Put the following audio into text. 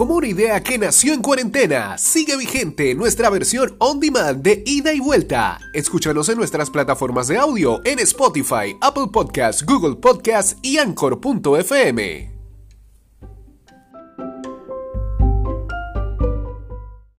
como una idea que nació en cuarentena. Sigue vigente nuestra versión on demand de ida y vuelta. Escúchanos en nuestras plataformas de audio en Spotify, Apple Podcasts, Google Podcasts y Anchor.fm.